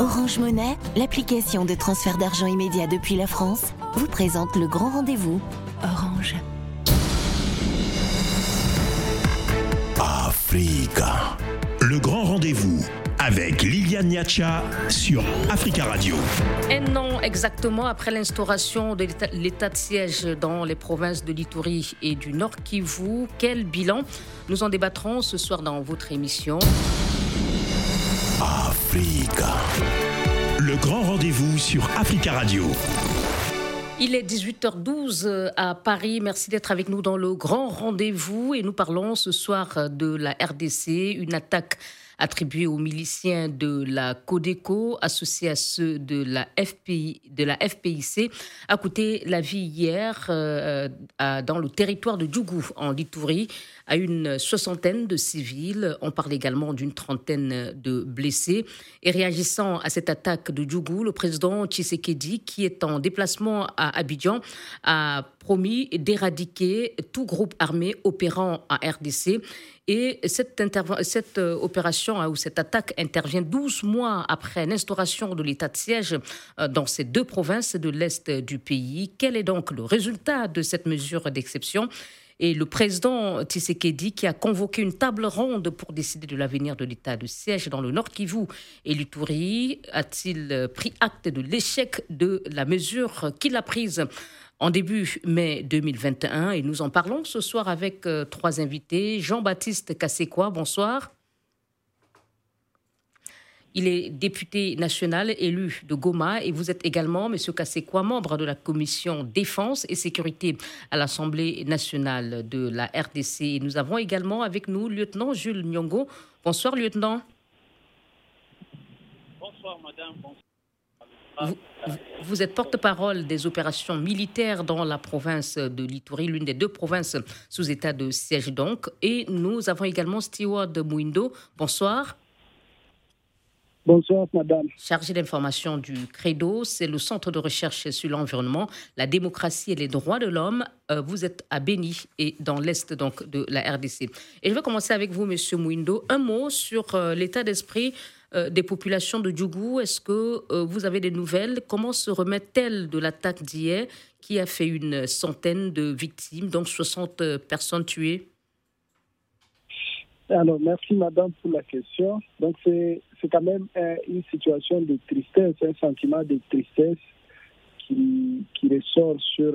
Orange Monnaie, l'application de transfert d'argent immédiat depuis la France, vous présente le grand rendez-vous. Orange. Africa. Le grand rendez-vous avec Liliane Niacha sur Africa Radio. Un an exactement après l'instauration de l'état de siège dans les provinces de l'Itourie et du Nord Kivu, quel bilan? Nous en débattrons ce soir dans votre émission. Africa. Le grand rendez-vous sur Africa Radio. Il est 18h12 à Paris. Merci d'être avec nous dans le grand rendez-vous et nous parlons ce soir de la RDC, une attaque attribués aux miliciens de la Codeco, associés à ceux de la, FPIC, a coûté la vie hier euh, dans le territoire de Djougou, en Litourie, à une soixantaine de civils. On parle également d'une trentaine de blessés. Et réagissant à cette attaque de Djougou, le président Tshisekedi, qui est en déplacement à Abidjan, a promis d'éradiquer tout groupe armé opérant à RDC et cette, cette euh, opération hein, ou cette attaque intervient 12 mois après l'instauration de l'état de siège euh, dans ces deux provinces de l'Est du pays. Quel est donc le résultat de cette mesure d'exception? Et le président Tshisekedi qui a convoqué une table ronde pour décider de l'avenir de l'état de siège dans le Nord Kivu et l'Itourie a-t-il pris acte de l'échec de la mesure qu'il a prise? En début mai 2021 et nous en parlons ce soir avec euh, trois invités. Jean-Baptiste Kassekwa, bonsoir. Il est député national élu de Goma et vous êtes également, Monsieur Kassekwa, membre de la commission défense et sécurité à l'Assemblée nationale de la RDC. Nous avons également avec nous lieutenant Jules Nyongo. Bonsoir, lieutenant. Bonsoir, madame. Bonsoir. Vous, êtes porte-parole des opérations militaires dans la province de Litourie, l'une des deux provinces sous état de siège donc. Et nous avons également Stewart Mouindo. Bonsoir. Bonsoir, madame. Chargé d'information du Credo, c'est le centre de recherche sur l'environnement, la démocratie et les droits de l'homme. Euh, vous êtes à Béni et dans l'est donc de la RDC. Et je vais commencer avec vous, monsieur Mouindo. Un mot sur euh, l'état d'esprit des populations de Djougou. Est-ce que euh, vous avez des nouvelles? Comment se remettent-elles de l'attaque d'hier qui a fait une centaine de victimes, donc 60 euh, personnes tuées? Alors, merci madame pour la question. Donc, c'est quand même une situation de tristesse, un sentiment de tristesse qui, qui ressort sur,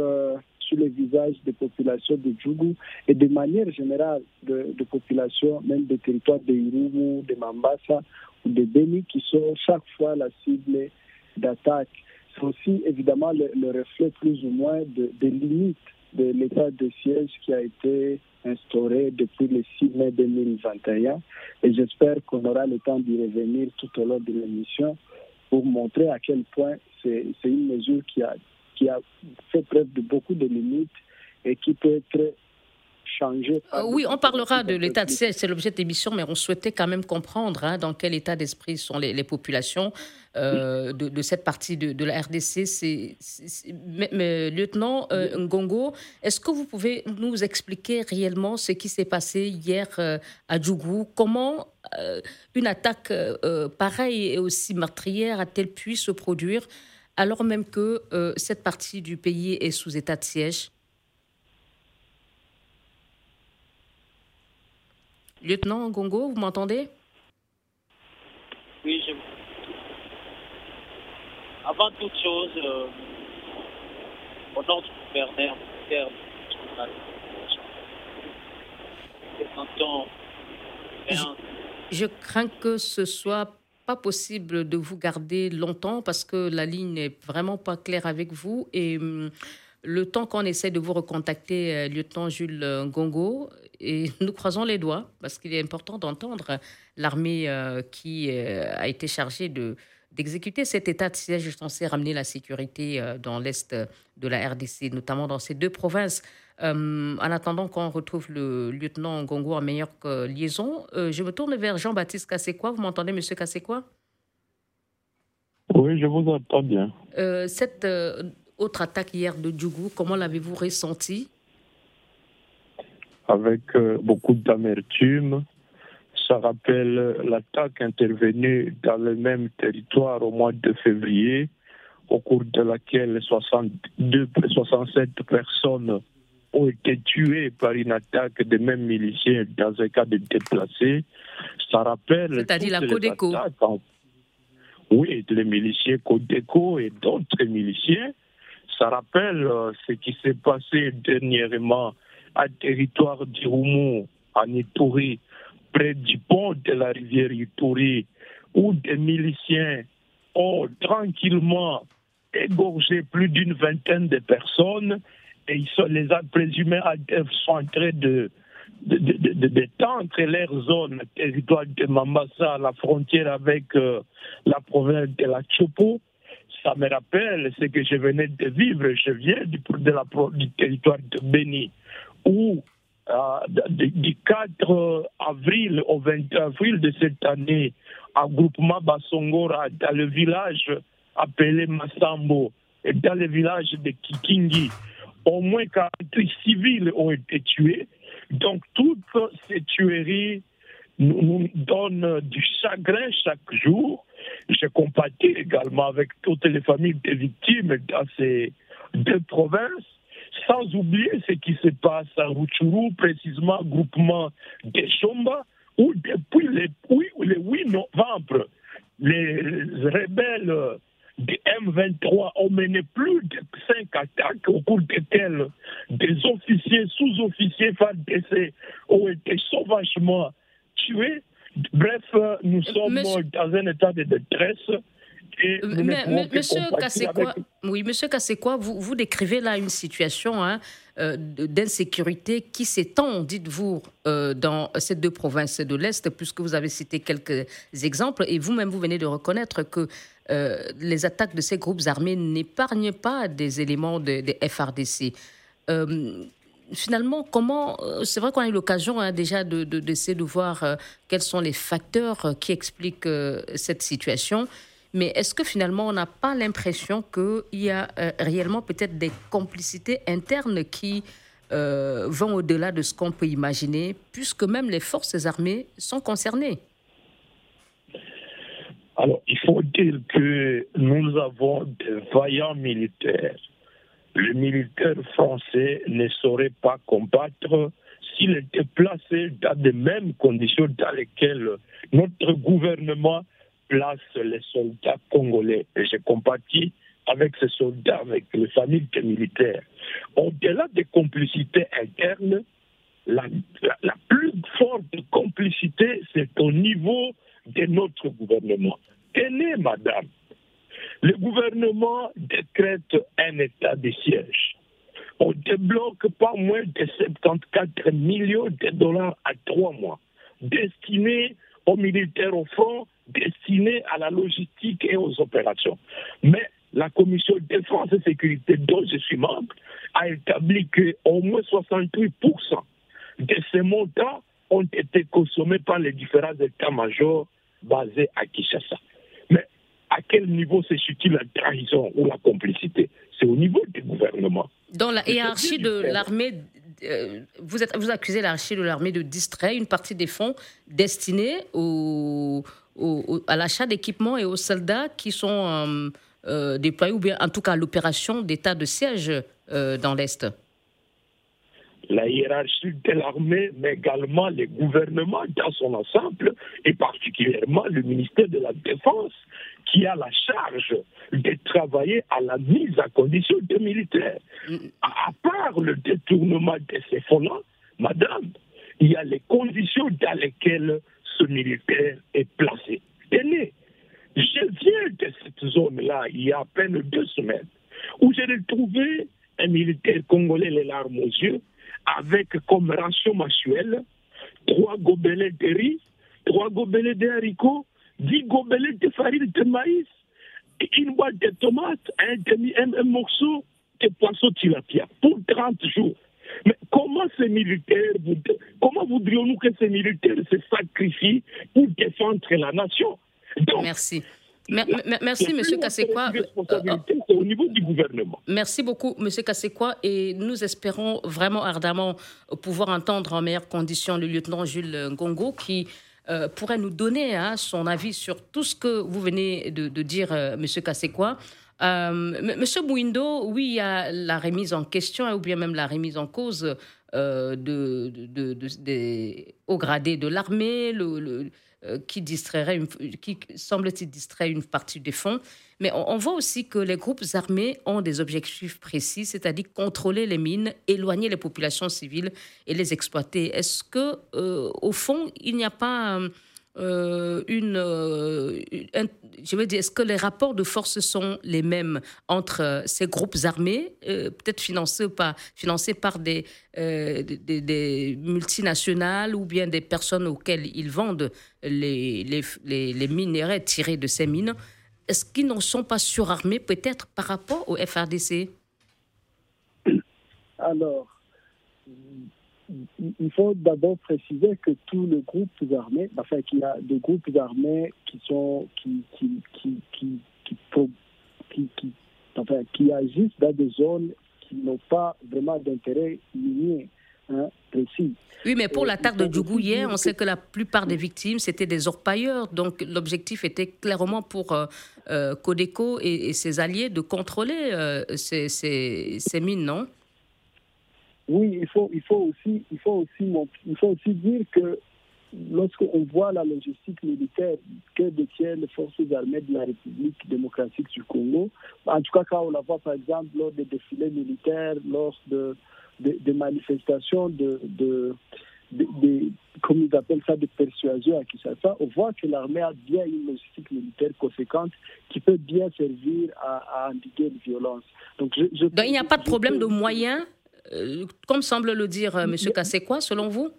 sur les visages des populations de Djougou et de manière générale de, populations, même des territoires de Irumu, de Mambasa, de Béni qui sont chaque fois la cible d'attaques. C'est aussi évidemment le, reflet plus ou moins des limites de l'état de siège qui a été instauré depuis le 6 mai 2021. Et j'espère qu'on aura le temps d'y revenir tout au long de l'émission pour montrer à quel point c'est une mesure qui a, qui a fait preuve de beaucoup de limites et qui peut être euh, oui, on parlera de l'état de siège, c'est l'objet de l'émission, mais on souhaitait quand même comprendre hein, dans quel état d'esprit sont les, populations euh, de, cette partie de, la RDC. C'est, mais, lieutenant euh, Ngongo, est-ce que vous pouvez nous expliquer réellement ce qui s'est passé hier à Djougou? Comment une attaque pareille et aussi meurtrière a-t-elle pu se produire alors même que cette partie du pays est sous état de siège Lieutenant Gongo, vous m'entendez? Oui, je. Avant toute chose, euh, au nom du gouverneur je, je crains que ce soit pas possible de vous garder longtemps parce que la ligne n'est vraiment pas claire avec vous. Et hum, le temps qu'on essaie de vous recontacter, euh, lieutenant Jules Gongo, et nous croisons les doigts parce qu'il est important d'entendre l'armée euh, qui euh, a été chargée de d'exécuter cet état de siège censé ramener la sécurité euh, dans l'est de la RDC, notamment dans ces deux provinces. en attendant qu'on retrouve le lieutenant Gongo en meilleure liaison, je me tourne vers Jean-Baptiste Kassekwa. Vous m'entendez, monsieur Kassekwa Oui, je vous entends bien. cette autre attaque hier de Djougou, comment l'avez-vous ressenti? Avec euh, beaucoup d'amertume, Ça rappelle l'attaque intervenue dans le même territoire au mois de février, au cours de laquelle 62, 67 personnes ont été tuées par une attaque des mêmes miliciens dans un cas de déplacés. Ça rappelle. C'est-à-dire la Codeco. Oui, les miliciens Codeco et d'autres miliciens. Ça rappelle euh, ce qui s'est passé dernièrement à territoire d'Irumu, en Ituri, près du pont de la rivière Ituri, où des miliciens ont tranquillement égorgé plus d'une vingtaine de personnes et ils sont, les présumés sont en train de, de, leur zone, territoire de Mambasa, la frontière avec euh, la province de la Chopo. Ça me rappelle ce que je venais de vivre. Je viens du, de du territoire de Beni, où du 4 avril au 20 avril de cette année, un groupement Basongora, dans le village appelé Massambo, et dans le village de Kikingi, au moins 48 civils ont été tués. Donc toutes ces tueries nous, donnent du chagrin chaque jour. Je compatis également avec toutes les familles des victimes dans ces deux provinces, sans oublier ce qui se passe à Ruchuru, précisément groupement des Chomba, où depuis le 8 novembre, les rebelles des M23 ont mené plus de cinq attaques au cours desquelles des officiers, sous-officiers FARDC ont été sauvagement tués. Bref, nous sommes dans un état de détresse. Et mais, monsieur Kassekwa, oui, monsieur Kassekwa, vous, vous décrivez là une situation hein, euh, d'insécurité qui s'étend, dites-vous, euh, dans ces deux provinces de l'Est, puisque vous avez cité quelques exemples, et vous-même, vous venez de reconnaître que euh, les attaques de ces groupes armés n'épargnent pas des éléments des FRDC. finalement, comment c'est vrai qu'on a eu l'occasion hein, déjà d'essayer de, de, voir quels sont les facteurs qui expliquent cette situation. Mais est-ce que finalement, on n'a pas l'impression qu'il y a euh, réellement peut-être des complicités internes qui euh, vont au-delà de ce qu'on peut imaginer, puisque même les forces armées sont concernées? Alors, il faut dire que nous avons des vaillants militaires. Le militaire français ne saurait pas combattre s'il était placé dans les mêmes conditions dans lesquelles notre gouvernement place les soldats congolais. Et j'ai compati avec ces soldats, avec les familles des militaires. Au-delà des complicités internes, la, plus forte complicité, c'est au niveau de notre gouvernement. Tenez, madame, le gouvernement décrète un état de siège? On débloque pas moins de 74 millions de dollars à trois mois, destinés aux militaires au front destiné à la logistique et aux opérations. Mais la commission défense et sécurité dont je suis membre a établi qu'au moins 68% de ces montants ont été consommés par les différents états-majors basés à Kinshasa. Mais à quel niveau se situe la trahison ou la complicité? C'est au niveau du gouvernement. Dans la hiérarchie de l'armée vous, êtes, vous accusez l'archi de l'armée de distraire une partie des fonds destinés au, à l'achat d'équipements et aux soldats qui sont euh, euh, déployés, ou bien en tout cas à l'opération d'état de siège dans l'Est. La hiérarchie de l'armée, mais également les gouvernements dans son ensemble, et particulièrement le ministère de la Défense, qui a la charge de travailler à la mise à condition des militaires. À part le détournement de ces fonds-là, madame, il y a les conditions dans lesquelles ce militaire est placé. Tenez, je viens de cette zone-là il y a à peine deux semaines, où j'ai retrouvé un militaire congolais les larmes aux yeux, avec comme ration mensuelle trois gobelets de riz, trois gobelets de haricots, dix gobelets de farine de maïs, une boîte de tomates, un, demi, un, morceau de poisson tilapia pour 30 jours. Mais comment ces militaires, comment voudrions-nous que ces militaires se sacrifient pour défendre la nation? Merci merci, Monsieur Kassekwa. au niveau du gouvernement. Merci beaucoup, Monsieur Kassekwa. Et nous espérons vraiment ardemment pouvoir entendre en meilleures conditions le lieutenant Jules Ngongo qui pourrait nous donner hein, son avis sur tout ce que vous venez de, dire, Monsieur Kassekwa. Monsieur Mouindo, oui, il y a la remise en question ou bien même la remise en cause de, de, des hauts gradés de l'armée, le, qui distrairait, qui semble-t-il distraire une partie des fonds. Mais on, voit aussi que les groupes armés ont des objectifs précis, c'est-à-dire contrôler les mines, éloigner les populations civiles et les exploiter. Est-ce que, euh, au fond, il n'y a pas euh, une, euh, je veux dire, est-ce que les rapports de force sont les mêmes entre ces groupes armés, peut-être financés par, financés par des, multinationales ou bien des personnes auxquelles ils vendent les, les, les, les tirés de ces mines est-ce qu'ils n'en sont pas surarmés peut-être par rapport au FRDC Alors, il faut d'abord préciser que tous les groupes armés, enfin qu'il y a des groupes armés qui sont qui qui qui qui, qui, qui, enfin, qui agissent dans des zones qui n'ont pas vraiment d'intérêt minier. Hein, précis. Oui, mais pour l'attaque de Djougou hier, on sait que la plupart des victimes, c'était des orpailleurs. Donc l'objectif était clairement pour euh, euh, Codeco et, ses alliés de contrôler euh, ces, ces, mines, non? Oui, il faut, il, faut aussi, il, faut aussi, il faut aussi dire que lorsqu'on voit la logistique militaire que détiennent les forces armées de la République démocratique du Congo, en tout cas quand on la voit par exemple lors des défilés militaires, lors de, des manifestations de, de, comme ils appellent ça, de persuasion à Kinshasa, on voit que l'armée a bien une logistique militaire conséquente qui peut bien servir à, endiguer les violences. Donc, je, il n'y a pas de problème de moyens, euh, comme semble le dire euh, M. Kassekwa, selon vous?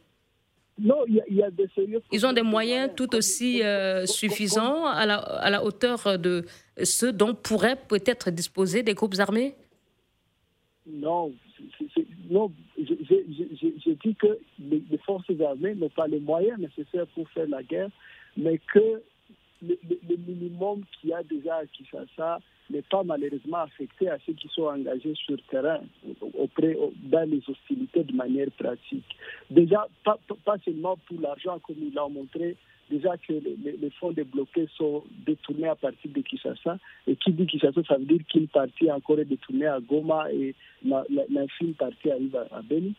Non, il y, a des sérieux Ils ont des moyens tout aussi euh, suffisants à la, à la hauteur de ceux dont pourraient peut-être disposer des groupes armés? Non, non, je, dis que les, forces armées n'ont pas les moyens nécessaires pour faire la guerre, mais que le, minimum qu'il y a déjà à Kinshasa n'est pas malheureusement affecté à ceux qui sont engagés sur terrain, auprès, dans les hostilités de manière pratique. Déjà, pas, seulement pour l'argent, comme il l'a montré, déjà que les, fonds débloqués sont détournés à partir de Kinshasa. Et qui dit Kinshasa, ça veut dire qu'une partie encore est détournée à Goma et l'infime partie arrive à, Beni.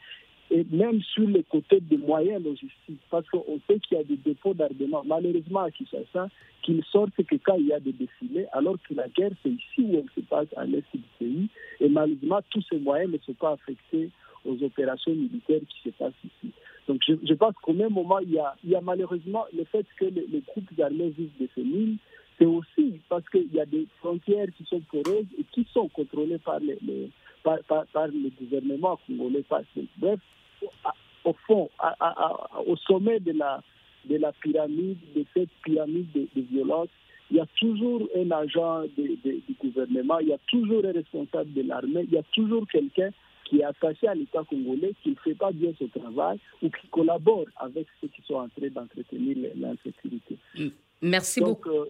Et même sur le côté des moyens logistiques, parce qu'on sait qu'il y a des dépôts d'armement, malheureusement à Kinshasa, qui ne sortent que quand il y a des défilés, alors que la guerre, c'est ici où elle se passe, à l'est du pays. Et malheureusement, tous ces moyens ne sont pas affectés aux opérations militaires qui se passent ici. Donc je, pense qu'au même moment, il y, a, malheureusement le fait que les, groupes armés vivent de ces mines, c'est aussi parce qu'il y a des frontières qui sont poreuses et qui sont contrôlées par, les, par, par, le gouvernement congolais. Bref, au fond, au sommet de la, de la pyramide, de cette pyramide de, de violence, il y a toujours un agent du gouvernement, il y a toujours un responsable de l'armée, il y a toujours quelqu'un qui est attaché à l'État congolais, qui ne fait pas bien ce travail ou qui collabore avec ceux qui sont en train d'entretenir l'insécurité. Merci beaucoup. Euh,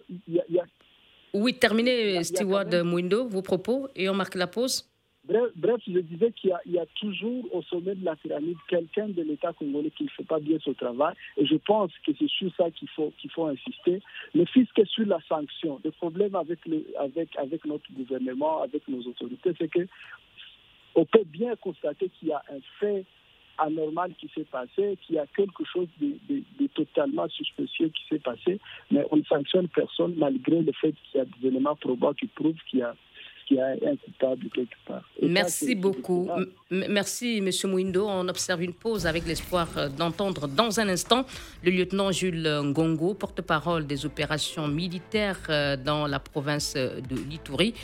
oui, terminez, Steward Mwindo, vos propos, et on marque la pause. Bref, je disais qu'il y, a toujours au sommet de la pyramide quelqu'un de l'État congolais qui ne fait pas bien son travail. Et je pense que c'est sur ça qu'il faut, qu'il faut insister. Le fisc est sur la sanction. Le problème avec, le, avec, notre gouvernement, avec nos autorités, c'est que on peut bien constater qu'il y a un fait anormal qui s'est passé, qu'il y a quelque chose de, totalement suspicieux qui s'est passé, mais on ne sanctionne personne malgré le fait qu'il y a des éléments probants qui prouvent qu'il y a qu'il y a un coupable quelque part. Merci beaucoup. Merci, M. Mouindo. On observe une pause avec l'espoir euh, d'entendre dans un instant le lieutenant Jules Ngongo, porte-parole des opérations militaires euh, dans la province de Litourie.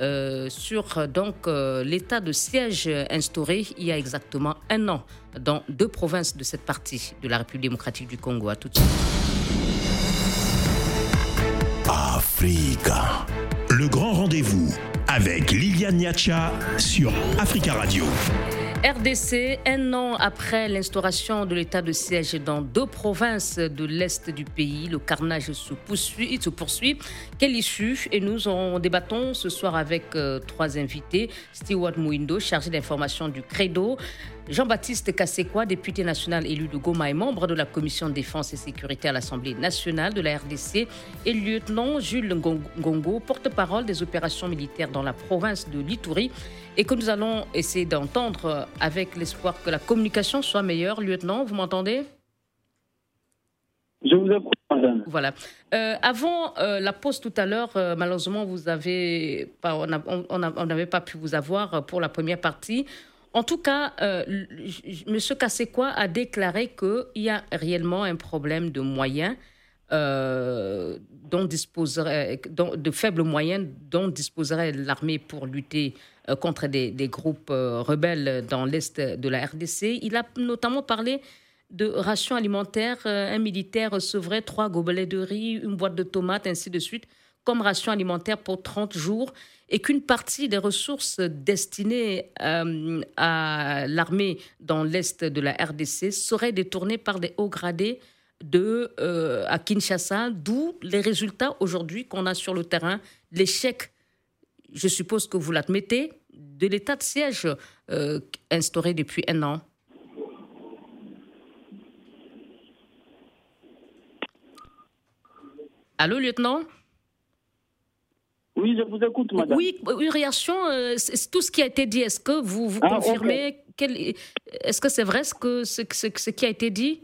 Euh, sur donc euh, l'état de siège instauré il y a exactement un an dans deux provinces de cette partie de la République démocratique du Congo. À tout de suite. Africa. Le grand rendez-vous avec Liliane Niacha sur Africa Radio. RDC, un an après l'instauration de l'état de siège dans deux provinces de l'Est du pays, le carnage se poursuit. Se poursuit. Quelle issue? Et nous en débattons ce soir avec euh, trois invités. Stewart Mouindo, chargé d'information du Credo. Jean-Baptiste Kassekwa, député national élu de Goma et membre de la commission défense et sécurité à l'Assemblée nationale de la RDC, et lieutenant Jules Ngongo, porte-parole des opérations militaires dans la province de Litouri, et que nous allons essayer d'entendre avec l'espoir que la communication soit meilleure. Lieutenant, vous m'entendez? Je vous écoute, madame. Voilà. Euh, avant euh, la pause tout à l'heure, euh, malheureusement, vous avez, on n'avait pas pu vous avoir pour la première partie. En tout cas, M. Kassekwa a déclaré qu'il y a réellement un problème de moyens, euh, dont disposerait, de faibles moyens dont disposerait l'armée pour lutter contre des, groupes rebelles dans l'est de la RDC. Il a notamment parlé de rations alimentaires. un militaire recevrait trois gobelets de riz, une boîte de tomates, ainsi de suite, comme ration alimentaire pour 30 jours et qu'une partie des ressources destinées euh, à l'armée dans l'est de la RDC seraient détournées par des hauts gradés de, euh, à Kinshasa, d'où les résultats aujourd'hui qu'on a sur le terrain, l'échec, je suppose que vous l'admettez, de l'état de siège euh, instauré depuis un an. Allô, lieutenant? Oui, je vous écoute, madame. Oui, une réaction, euh, tout ce qui a été dit. Est-ce que vous, vous ah, confirmez Est-ce que c'est vrai ce, que, ce, ce, qui a été dit?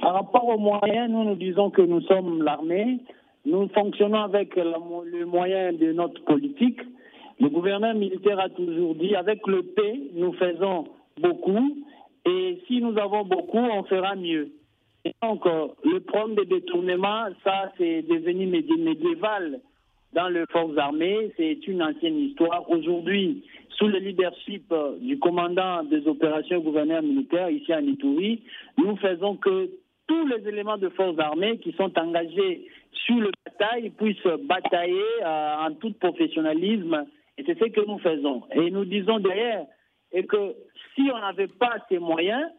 Par rapport aux moyens, nous nous disons que nous sommes l'armée. Nous fonctionnons avec le moyen de notre politique. Le gouverneur militaire a toujours dit avec le P, nous faisons beaucoup. Et si nous avons beaucoup, on fera mieux donc, euh, le problème des détournements, ça, c'est devenu médiéval dans les forces armées. C'est une ancienne histoire. Aujourd'hui, sous le leadership euh, du commandant des opérations gouverneur militaire ici à Nitouri, nous faisons que tous les éléments de forces armées qui sont engagés sur le bataille puissent batailler euh, en tout professionnalisme. Et c'est ce que nous faisons. Et nous disons derrière et que si on n'avait pas ces moyens,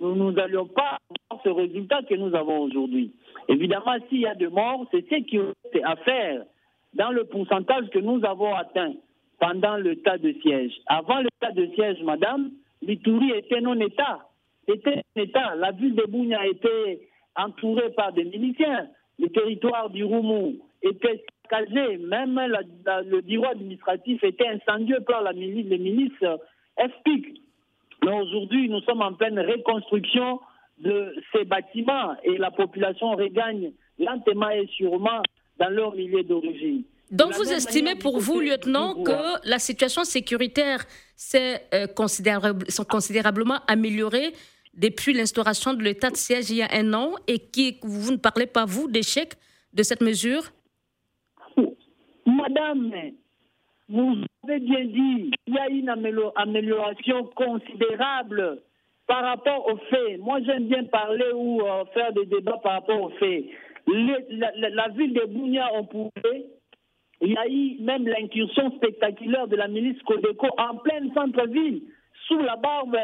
nous n'allions pas avoir ce résultat que nous avons aujourd'hui. Évidemment, s'il y a des morts, c'est ce qui est à faire dans le pourcentage que nous avons atteint pendant le tas de siège. Avant le tas de siège, madame, l'Itourie était non-État. C'était un État. La ville de Bounia était entourée par des miliciens. Le territoire du Roumou était saccagé. Même le bureau administratif était incendié par la milice, les milices FPIC. Mais aujourd'hui, nous sommes en pleine reconstruction de ces bâtiments et la population regagne lentement et sûrement dans leur milieu d'origine. Donc vous estimez pour vous, lieutenant, que la situation sécuritaire s'est euh, considérablement améliorée depuis l'instauration de l'état de siège il y a un an et que vous ne parlez pas, vous, d'échec de cette mesure? Madame, vous avez bien dit, il y a une amélioration considérable par rapport aux faits. Moi, j'aime bien parler ou euh, faire des débats par rapport aux faits. la, ville de Bounia, on pouvait. Il y a eu même l'incursion spectaculaire de la milice Codeco en pleine centre-ville, sous la barbe,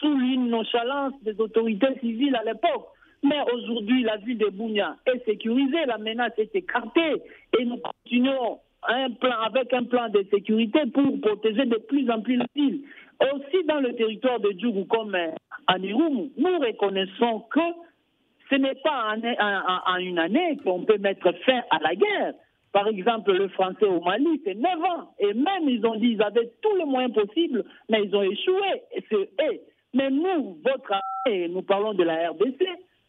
sous une nonchalance des autorités civiles à l'époque. Mais aujourd'hui, la ville de Bounia est sécurisée, la menace est écartée et nous continuons un plan, avec un plan de sécurité pour protéger de plus en plus la ville. Aussi dans le territoire de Djougou comme en Irum, nous reconnaissons que ce n'est pas en, une année qu'on peut mettre fin à la guerre. Par exemple, le français au Mali, c'est 9 ans. Et même, ils ont dit qu'ils avaient tous les moyens possibles, mais ils ont échoué. Et mais nous, votre armée, nous parlons de la RDC,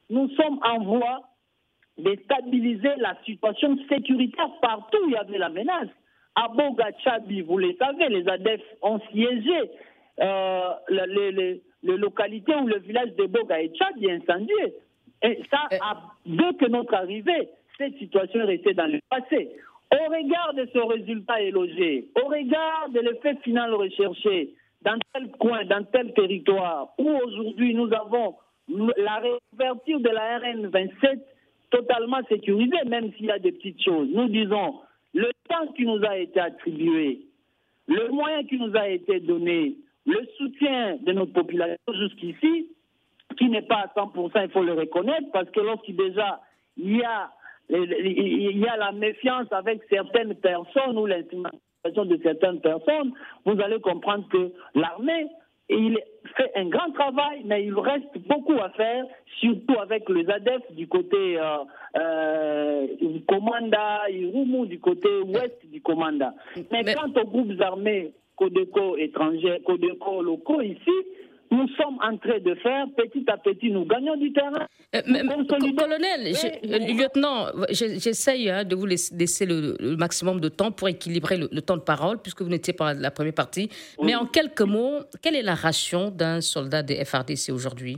nous sommes en voie de stabiliser la situation sécuritaire partout où il y avait la menace. À Boga, Chabi, vous le savez, les ADEF ont siégé euh, les, localités où le village de Boga et Tchad est incendié. Et ça, a, dès que notre arrivée, cette situation est restée dans le passé. Au regard de ce résultat élogé, au regard de l'effet final recherché, dans tel coin, dans tel territoire, où aujourd'hui nous avons la réouverture de la RN 27 totalement sécurisé, même s'il y a des petites choses. Nous disons, le temps qui nous a été attribué, le moyen qui nous a été donné, le soutien de notre population jusqu'ici, qui n'est pas à 100%, il faut le reconnaître, parce que lorsqu'il déjà il y a, il y a la méfiance avec certaines personnes ou de certaines personnes, vous allez comprendre que l'armée il fait un grand travail, mais il reste beaucoup à faire, surtout avec les ADEF du côté euh, euh, Commanda, Irumu du côté ouest du Commanda. Mais, mais... quant aux groupes armés Codeco étrangers, Codeco locaux ici, nous sommes en train de faire, petit à petit, nous gagnons du terrain. Euh, colonel, euh, lieutenant, j'essaye hein, de vous laisser le, maximum de temps pour équilibrer le, temps de parole, puisque vous n'étiez pas la première partie. Mais en quelques mots, quelle est la ration d'un soldat des FRDC aujourd'hui?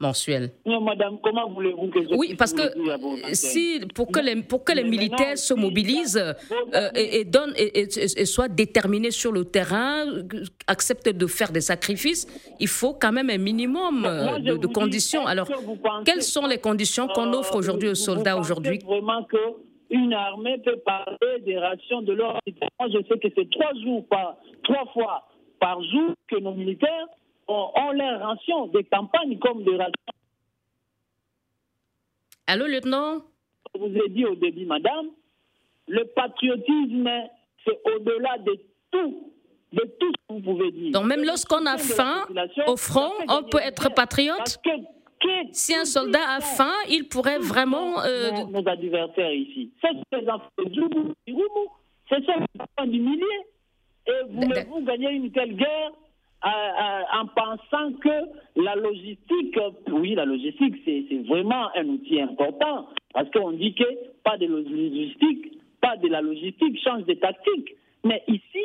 Mensuel. Non, madame, comment voulez-vous que je Oui, parce que si, pour que les, pour que les militaires se mobilisent euh, et, donnent, et, soient déterminés sur le terrain, acceptent de faire des sacrifices, il faut quand même un minimum de, conditions. Alors, quelles sont les conditions qu'on offre euh, aujourd'hui aux soldats aujourd'hui? vraiment que une armée peut parler des rations de leur Moi, je sais que c'est trois jours par, trois fois par jour que nos militaires ont, leurs rations, des campagnes comme des rations. Allô, lieutenant? Je vous ai dit au début, madame, le patriotisme, c'est au-delà de tout, de tout ce que vous pouvez dire. Donc même lorsqu'on a faim au front, on peut être patriote? Si un soldat a faim, il pourrait vraiment... Euh... Nos, adversaires ici, c'est les enfants du c'est ceux du millier. Et voulez-vous gagner une telle guerre en pensant que la logistique, oui, la logistique, c'est vraiment un outil important, parce qu'on dit que pas de logistique, pas de la logistique, change de tactique. Mais ici,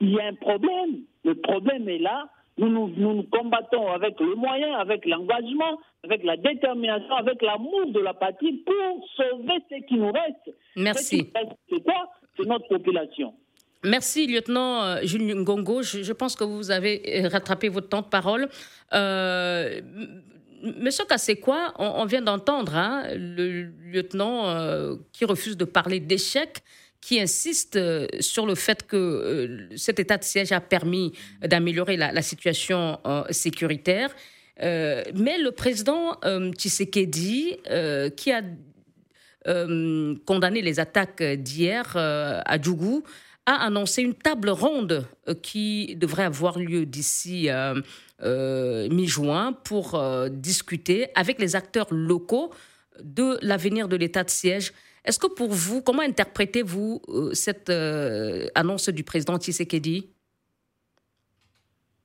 il y a un problème. Le problème est là. Nous nous, nous combattons avec le moyen, avec l'engagement, avec la détermination, avec l'amour de la patrie pour sauver ce qui nous reste. Merci. C'est quoi? C'est notre population. Merci, lieutenant euh, Jules Ngongo. Je, pense que vous avez euh, rattrapé votre temps de parole. Euh, Monsieur Kassekwa, on, vient d'entendre hein, le lieutenant euh, qui refuse de parler d'échec, qui insiste sur le fait que cet état de siège a permis d'améliorer la, situation sécuritaire. mais le président Tshisekedi, qui a condamné les attaques d'hier à Djougou, a annoncé une table ronde euh, qui devrait avoir lieu d'ici euh, euh, mi-juin pour discuter avec les acteurs locaux de l'avenir de l'état de siège. Est-ce que pour vous, comment interprétez-vous cette annonce du président Tshisekedi?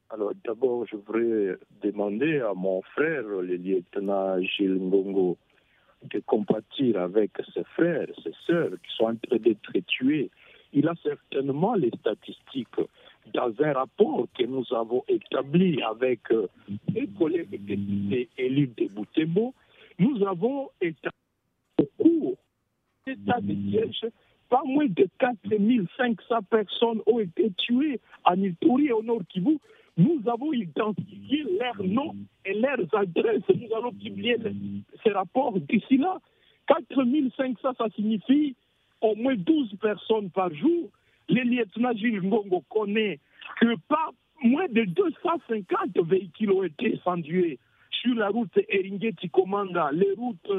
Alors d'abord, je voudrais demander à mon frère, le lieutenant Gilles Ngongo, de compatir avec ses frères, ses sœurs qui sont en train d'être tués il a certainement les statistiques. Dans un rapport que nous avons établi avec euh, les collègues députés élus de Boutembo, nous avons établi au cours de l'état de siège, pas moins de 4500 personnes ont été tuées en Ituri et au Nord Kivu. Nous avons identifié leurs noms et leurs adresses. Nous allons publier ces rapports d'ici là. 4500, ça signifie au moins 12 personnes par jour, le lieutenant Gilles Ngongo connaît que pas moins de 250 véhicules ont été incendiés sur la route Eringeti-Komanda, les routes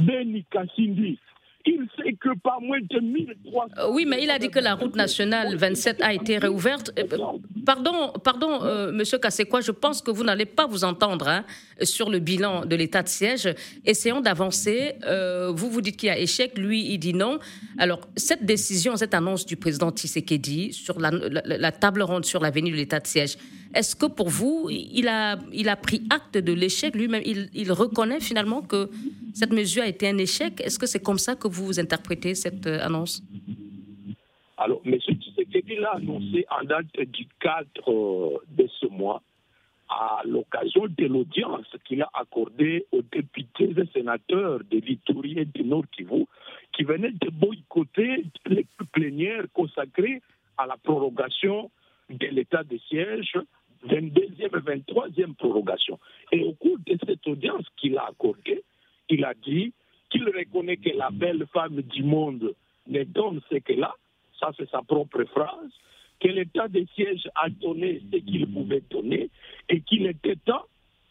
Beni-Kassindi, il sait que pas moins de 1300... Euh, oui, mais il a dit que la route nationale 27 a été réouverte. Euh, pardon, pardon, euh, Monsieur je pense que vous n'allez pas vous entendre hein, sur le bilan de l'état de siège. Essayons d'avancer. vous vous dites qu'il y a échec, lui il dit non. Alors cette décision, cette annonce du président Tshisekedi sur la, table ronde sur l'avenir de l'état de siège, est-ce que pour vous, il a, il a pris acte de l'échec lui-même? Il, reconnaît finalement que cette mesure a été un échec. Est-ce que c'est comme ça que vous interprétez cette euh, annonce? Alors, M. Tshisekedi l'a annoncé en date du 4 euh, de ce mois à l'occasion de l'audience qu'il a accordée aux députés et sénateurs de l'Itourie et du Nord Kivu qui venaient de boycotter les plénières consacrées à la prorogation de l'état de siège, 22e et 23e prorogation. Et au cours de cette audience qu'il a accordée, il a dit qu'il reconnaît que la belle femme du monde ne donne ce qu'elle a, ça c'est sa propre phrase, que l'état de siège a donné ce qu'il pouvait donner et qu'il était temps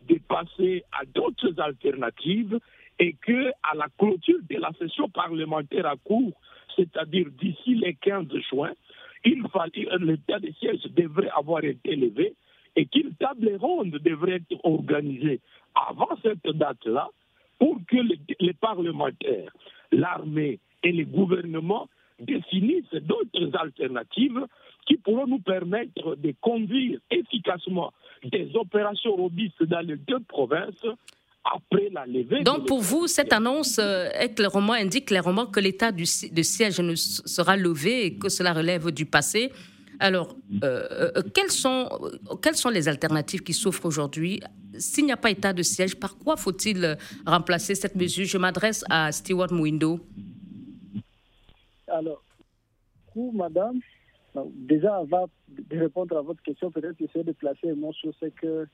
de passer à d'autres alternatives et que à la clôture de la session parlementaire à court, c'est-à-dire d'ici le 15 juin, il fallait, l'état de siège devrait avoir été levé et qu'une table ronde devrait être organisée avant cette date-là pour que les, parlementaires, l'armée et les gouvernements définissent d'autres alternatives qui pourront nous permettre de conduire efficacement des opérations robustes dans les deux provinces après la levée. Donc pour vous, cette annonce euh, est clairement, indique clairement que l'état de siège ne sera levé et que cela relève du passé. Alors, euh, euh, quelles, sont, les alternatives qui s'offrent aujourd'hui? S'il n'y a pas état de siège, par quoi faut-il remplacer cette mesure? Je m'adresse à Stewart Mwindo. Alors, vous, madame, déjà avant de répondre à votre question, peut-être essayer de placer un mot sur ce que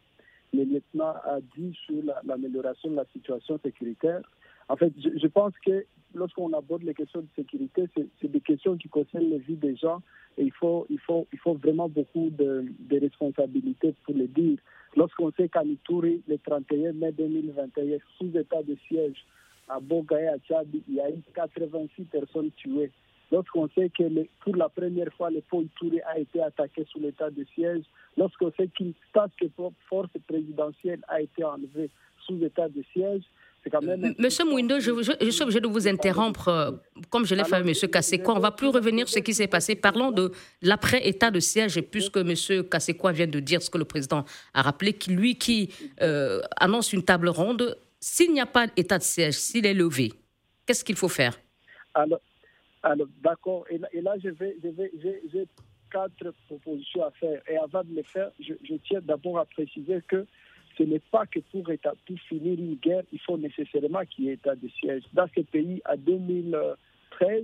le lieutenant a dit sur l'amélioration de la situation sécuritaire. En fait, je, pense que lorsqu'on aborde les questions de sécurité, c'est des questions qui concernent la vie des gens et il faut, vraiment beaucoup de, responsabilités pour le dire. Lorsqu'on sait qu'à Nitouri, le 31 mai 2021, sous état de siège, à Bogaye, à il y a eu 86 personnes tuées. Lorsqu'on sait que pour la première fois, le pôle Touré a été attaqué sous l'état de siège, lorsqu'on sait qu'une task force présidentielle a été enlevée sous état de siège, quand même... Monsieur Mouindo, je, suis obligé de vous interrompre, euh, comme je l'ai fait avec Monsieur Kassekwa. On ne va plus revenir sur ce qui s'est passé. Parlons de l'après-état de siège, puisque Monsieur Kassekwa vient de dire ce que le président a rappelé, lui qui euh, annonce une table ronde, s'il n'y a pas d'état de siège, s'il est levé, qu'est-ce qu'il faut faire? Alors, alors, d'accord. Et, là, je vais, j'ai quatre propositions à faire. Et avant de les faire, je, tiens d'abord à préciser que ce n'est pas que pour, pour finir une guerre, il faut nécessairement qu'il y ait état de siège. Dans ce pays, à 2013,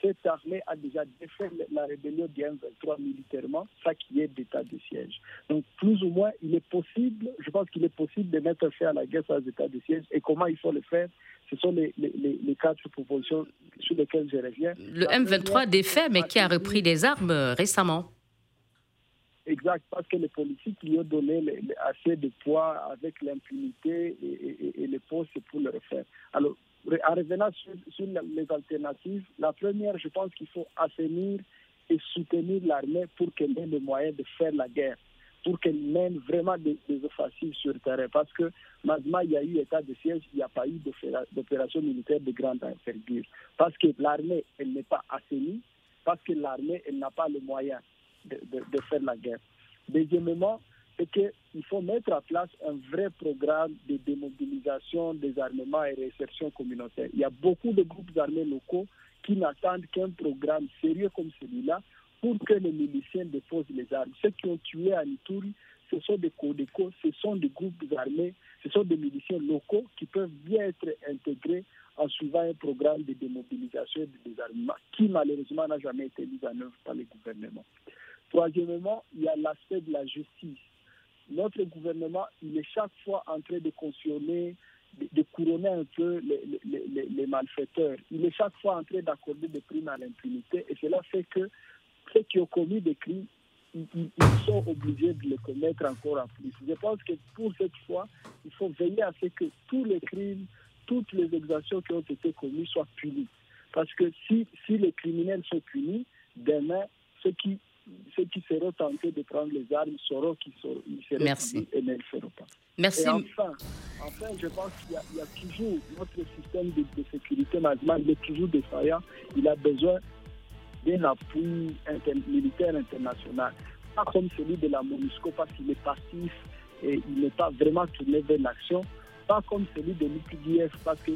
cette armée a déjà défait la rébellion du 23 militairement, ça qui est d'état de siège. Donc, plus ou moins, il est possible, je pense qu'il est possible de mettre fin à la guerre sans état de siège. Et comment il faut le faire Ce sont les, les, quatre propositions sur lesquelles je reviens. Le M23 défait, mais qui a repris des armes euh, récemment. Exact, parce que les politiques lui ont donné assez de poids avec l'impunité et, et, les postes pour le refaire. Alors, en revenant sur, les alternatives, la première, je pense qu'il faut assainir et soutenir l'armée pour qu'elle ait le moyen de faire la guerre, pour qu'elle mène vraiment des, offensives sur le terrain. Parce que maintenant, il y a eu état de siège, il n'y a pas eu d'opération militaire de grande envergure. Parce que l'armée, elle n'est pas assainie, parce que l'armée, elle n'a pas le moyen de, faire la guerre. Deuxièmement, c'est qu'il faut mettre en place un vrai programme de démobilisation des armements et réinsertion communautaire. Il y a beaucoup de groupes armés locaux qui n'attendent qu'un programme sérieux comme celui-là pour que les miliciens déposent les armes. Ceux qui ont tué à Nitouri, ce sont des Codeco, ce sont des groupes armés, ce sont des miliciens locaux qui peuvent bien être intégrés en suivant un programme de démobilisation et de désarmement qui malheureusement n'a jamais été mis en œuvre par les gouvernements. Troisièmement, il y a l'aspect de la justice notre gouvernement, il est chaque fois en train de cautionner, de, couronner un peu les, malfaiteurs. Il est chaque fois en train d'accorder des primes à l'impunité et cela fait que ceux qui ont commis des crimes, ils, sont obligés de les commettre encore en plus. Je pense que pour cette fois, il faut veiller à ce que tous les crimes, toutes les exactions qui ont été commises soient punies. Parce que si, si les criminels sont punis, demain, ceux qui ceux qui seront tentés de prendre les armes sauront qu'ils seront Merci. et ne le feront pas. Merci. Et enfin, enfin, je pense qu'il y, a toujours notre système de, sécurité maintenant, il est toujours défaillant. Il a besoin d'un appui militaire international. Pas comme celui de la MONUSCO parce qu'il est passif et il n'est pas vraiment tourné vers l'action. Pas comme celui de l'UPDF parce que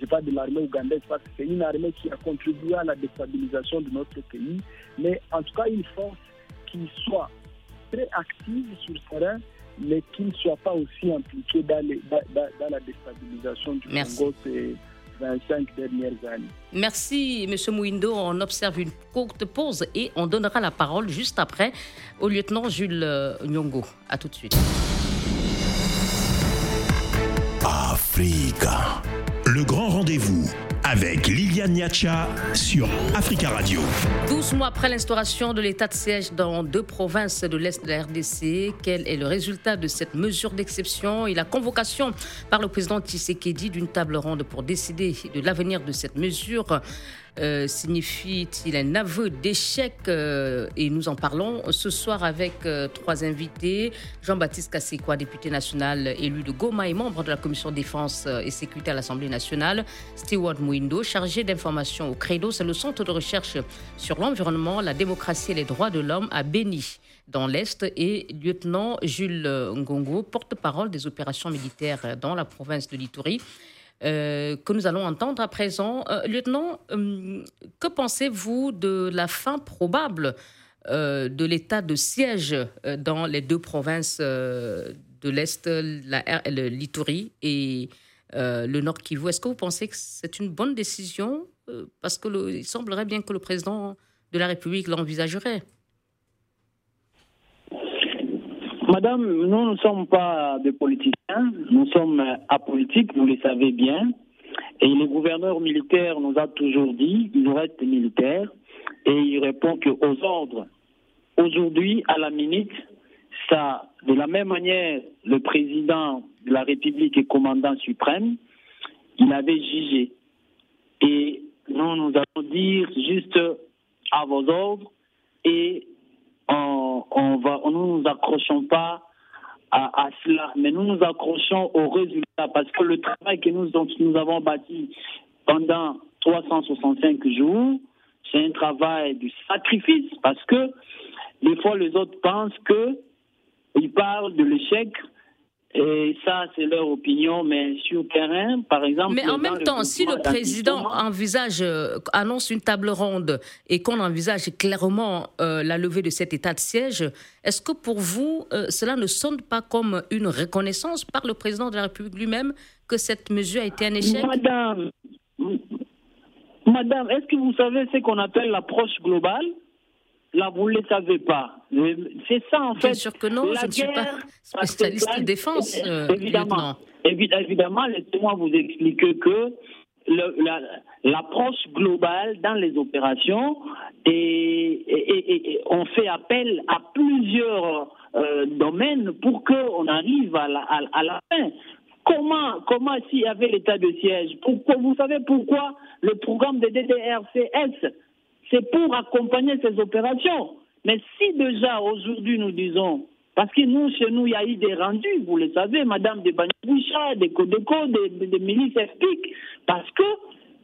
je parle de l'armée ougandaise parce que c'est une armée qui a contribué à la déstabilisation de notre pays, mais en tout cas une force qui soit très active sur le terrain, mais qui ne soit pas aussi impliquée dans, la déstabilisation du Congo ces 25 dernières années. Merci, M. Mouindo. On observe une courte pause et on donnera la parole juste après au lieutenant Jules euh, Nyongo. À tout de suite. Africa. Rendez-vous avec Liliane Niacha sur Africa Radio. 12 mois après l'instauration de l'état de siège dans deux provinces de l'Est de la RDC, quel est le résultat de cette mesure d'exception et la convocation par le président Tshisekedi d'une table ronde pour décider de l'avenir de cette mesure? Euh, signifie-t-il un aveu d'échec euh, Et nous en parlons ce soir avec trois invités. Jean-Baptiste Kassekwa, député national élu de Goma et membre de la commission défense et sécurité à l'Assemblée nationale. Stewart Mouindo, chargé d'information au Credo, c'est le centre de recherche sur l'environnement, la démocratie et les droits de l'homme à Béni dans l'Est, et lieutenant Jules Ngongo, porte-parole des opérations militaires dans la province de l'Itourie. Euh, que nous allons entendre à présent. Euh, lieutenant, euh, que pensez-vous de la fin probable de l'état de siège dans les deux provinces de l'Est, l'Itourie et le Nord Kivu? Est-ce que vous pensez que c'est une bonne décision Parce qu'il semblerait bien que le président de la République l'envisagerait? Madame, nous ne sommes pas des politiciens, nous sommes apolitiques, vous le savez bien. Et le gouverneur militaire nous a toujours dit qu'il reste militaire et il répond qu'aux ordres. Aujourd'hui, à la minute, ça, de la même manière, le président de la République et commandant suprême, il avait jugé. Et nous, nous allons dire juste à vos ordres et on, va, nous nous accrochons pas à, cela, mais nous nous accrochons aux résultats parce que le travail que nous, nous avons bâti pendant 365 jours, c'est un travail du sacrifice parce que des fois les autres pensent que ils parlent de l'échec et ça, c'est leur opinion, mais sur le terrain, par exemple. Mais en même temps, si le président envisage, euh, annonce une table ronde et qu'on envisage clairement euh, la levée de cet état de siège, est-ce que pour vous, euh, cela ne sonne pas comme une reconnaissance par le président de la République lui-même que cette mesure a été un échec? Madame, Madame, est-ce que vous savez ce qu'on appelle l'approche globale? Là, vous ne le savez pas. C'est ça, en fait. Bien sûr que non, je ne suis pas spécialiste de défense. Euh, évidemment, évidemment, laissez-moi vous expliquer que l'approche globale dans les opérations et, on fait appel à plusieurs euh, domaines pour qu'on arrive à la, à, la fin. Comment, comment s'il y avait l'état de siège? Pourquoi, Vous savez pourquoi le programme de DDRCS c'est pour accompagner ces opérations. Mais si déjà aujourd'hui nous disons, parce que nous, chez nous, il y a eu des rendus, vous le savez, Madame de Baniboucha, des Codeco, des, des, milices FPIC, parce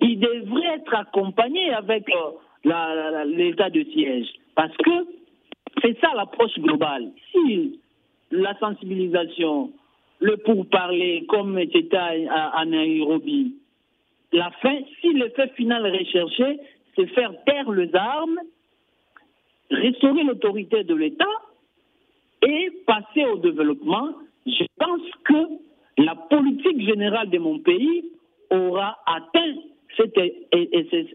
qu'ils devraient être accompagnés avec euh, l'état de siège. Parce que c'est ça l'approche globale. Si la sensibilisation, le pourparler, comme c'était à, à Nairobi, la fin, si l'effet final recherché, c'est faire taire les armes, restaurer l'autorité de l'État et passer au développement, je pense que la politique générale de mon pays aura atteint cet,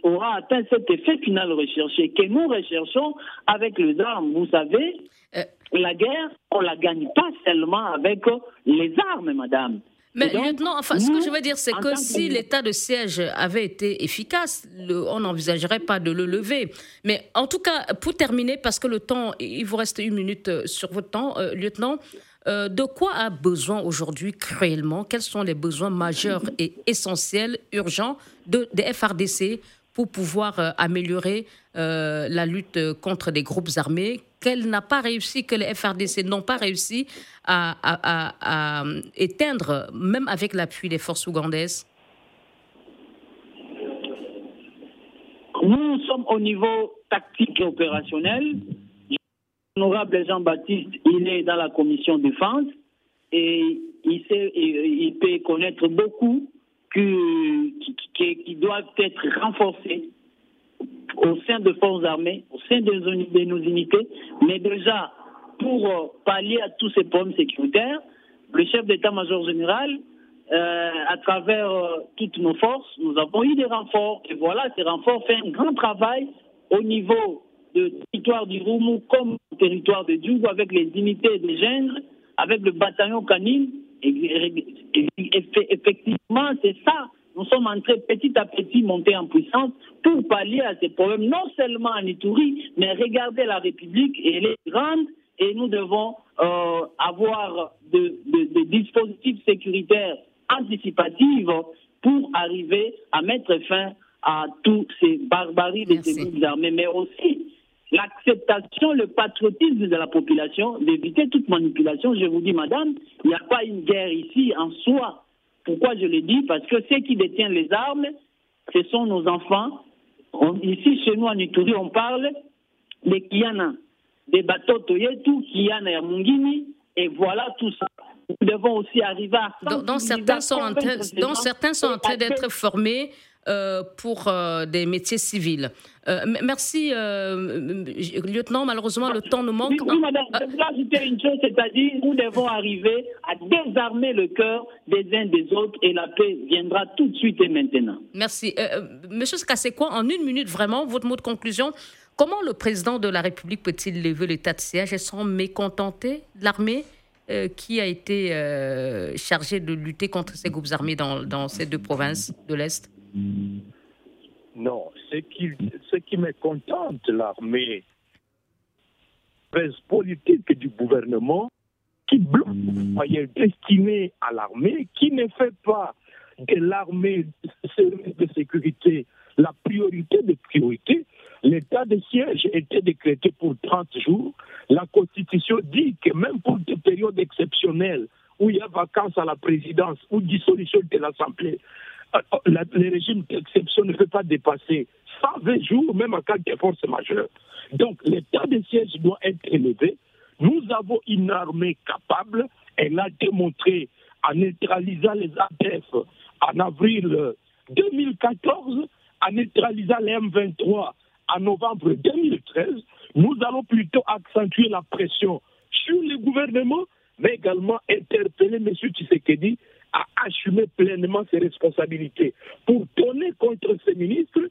aura atteint cet effet final recherché que nous recherchons avec les armes. Vous savez, euh. la guerre, on ne la gagne pas seulement avec les armes, madame. Mais lieutenant, enfin, ce que je veux dire, c'est que si l'état de siège avait été efficace, on n'envisagerait pas de le lever. Mais en tout cas, pour terminer, parce que le temps, il vous reste une minute euh, sur votre temps, euh, lieutenant, euh, de quoi a besoin aujourd'hui cruellement? Quels sont les besoins majeurs et essentiels, urgents de, des FRDC pour pouvoir euh, améliorer la lutte contre des groupes armés qu'elle n'a pas réussi, que les FRDC n'ont pas réussi à, éteindre, même avec l'appui des forces ougandaises? Nous sommes au niveau tactique et opérationnel. L'honorable Jean-Baptiste, il est dans la commission défense et il, sait, il peut connaître beaucoup qui, doivent être renforcés au sein de forces armées, au sein de, nos unités, mais déjà pour euh, pallier à tous ces problèmes sécuritaires, le chef d'état-major général, euh, à travers euh, toutes nos forces, nous avons eu des renforts. Et voilà, ces renforts font un grand travail au niveau du territoire du Roumou comme du territoire de Djougou avec les unités de Gendre, avec le bataillon canine effectivement, c'est ça. Nous sommes en train petit à petit monter en puissance pour pallier à ces problèmes, non seulement en Itourie, mais regarder la République, et elle est grande et nous devons euh, avoir des de, dispositifs sécuritaires anticipatifs pour arriver à mettre fin à toutes ces barbaries de ces groupes armés, mais aussi l'acceptation, le patriotisme de la population, d'éviter toute manipulation. Je vous dis, madame, il n'y a pas une guerre ici en soi. Pourquoi je le dis? Parce que ceux qui détiennent les armes, ce sont nos enfants. ici, chez nous, en Ituri, on parle des Kiana, des bateaux Toyetu, Kiana et Mungini, et voilà tout ça. Nous devons aussi arriver à... Certains, sont en train, certains sont en train d'être formés pour euh, des métiers civils. Euh, merci, lieutenant. Malheureusement, le temps nous manque. Oui, madame, je voulais ajouter une chose, c'est-à-dire nous devons arriver à désarmer le cœur des uns des autres et la paix viendra tout de suite et maintenant. Merci. Monsieur quoi en une minute, vraiment, votre mot de conclusion. Comment le président de la République peut-il lever l'état de siège et sans mécontenter l'armée qui a été chargée de lutter contre ces groupes armés dans, dans ces deux provinces de l'Est? Non, ce qui, ce qui me contente, l'armée, politique du gouvernement, qui bloque les moyens destinés à l'armée, qui ne fait pas de l'armée de sécurité la priorité des priorités. L'état de siège était décrété pour 30 jours. La Constitution dit que même pour des périodes exceptionnelles où il y a vacances à la présidence ou dissolution de l'Assemblée, le régime d'exception ne peut pas dépasser 120 jours, même en cas de force majeure. Donc, l'état de siège doit être élevé. Nous avons une armée capable. Elle a démontré en neutralisant les ADF en avril 2014, en neutralisant les M23 en novembre 2013. Nous allons plutôt accentuer la pression sur le gouvernement, mais également interpeller M. Tshisekedi à assumer pleinement ses responsabilités. Pour donner contre ces ministres,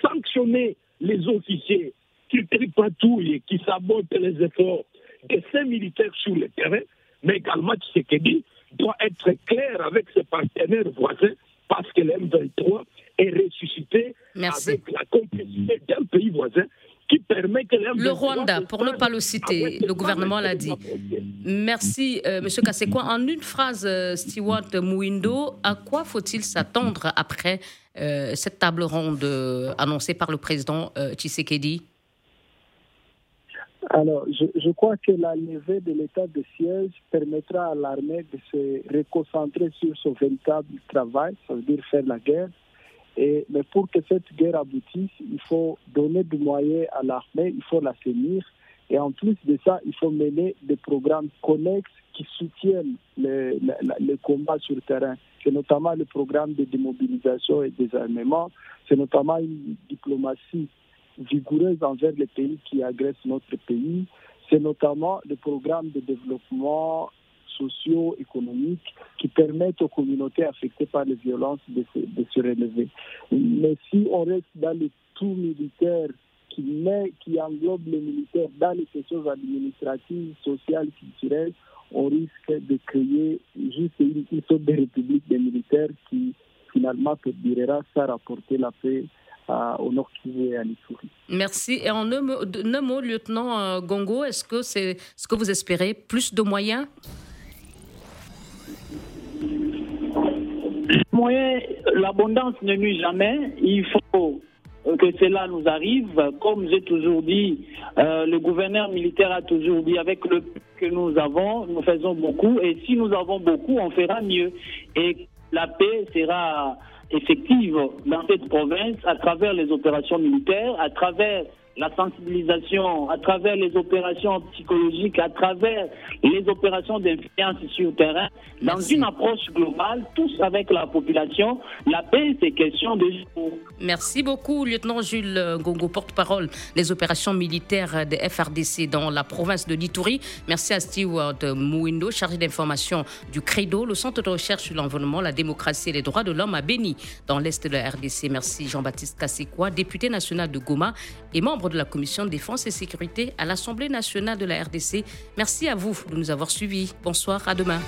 sanctionner les officiers qui tripatouillent, qui sabotent les efforts de ces militaires sur le terrain, mais également Tshisekedi doit être clair avec ses partenaires voisins parce que l'M23 est ressuscité avec la complicité d'un pays voisin permet que Le Rwanda, pour ne pas le citer, le gouvernement l'a dit. Merci, euh, Monsieur. En une phrase, euh, Stewart Mouindo, à quoi faut-il s'attendre après euh, cette table ronde annoncée par le président Tshisekedi? Alors, je, crois que la levée de l'état de siège permettra à l'armée de se reconcentrer sur son véritable travail, ça veut dire faire la guerre, mais pour que cette guerre aboutisse, il faut donner du moyen à l'armée, il faut l'assainir. Et en plus de ça, il faut mener des programmes connexes qui soutiennent le, combat sur le terrain. C'est notamment le programme de démobilisation et désarmement. C'est notamment une diplomatie vigoureuse envers les pays qui agressent notre pays. C'est notamment le programme de développement socio-économiques qui permettent aux communautés affectées par les violences de se relever. Mais si on reste dans le tout militaire qui, met, qui englobe les militaires dans les questions administratives, sociales, culturelles, on risque de créer juste une, sorte de république des militaires qui finalement perdurera sans rapporter la paix au Nord Kivu et à l'Ituri. Merci. Et en un mot, lieutenant euh, Gongo, est-ce que c'est ce que vous espérez Plus de moyens? Moyens, l'abondance ne nuit jamais. Il faut que cela nous arrive. Comme j'ai toujours dit, euh, le gouverneur militaire a toujours dit, avec le que nous avons, nous faisons beaucoup. Et si nous avons beaucoup, on fera mieux. Et la paix sera effective dans cette province à travers les opérations militaires, à travers la sensibilisation, à travers les opérations psychologiques, à travers les opérations d'influence sur le terrain, dans une approche globale, tous avec la population. La paix, c'est question de Merci beaucoup, lieutenant Jules Gongo, porte-parole des opérations militaires de FRDC dans la province de Lituri. Merci à Stewart Mouindo, chargé d'information du CREDO, le Centre de recherche sur l'environnement, la démocratie et les droits de l'homme à Béni, dans l'est de la RDC. Merci Jean-Baptiste Kassekwa, député national de Goma et membre de la Commission défense et sécurité à l'Assemblée nationale de la RDC. Merci à vous de nous avoir suivis. Bonsoir, à demain.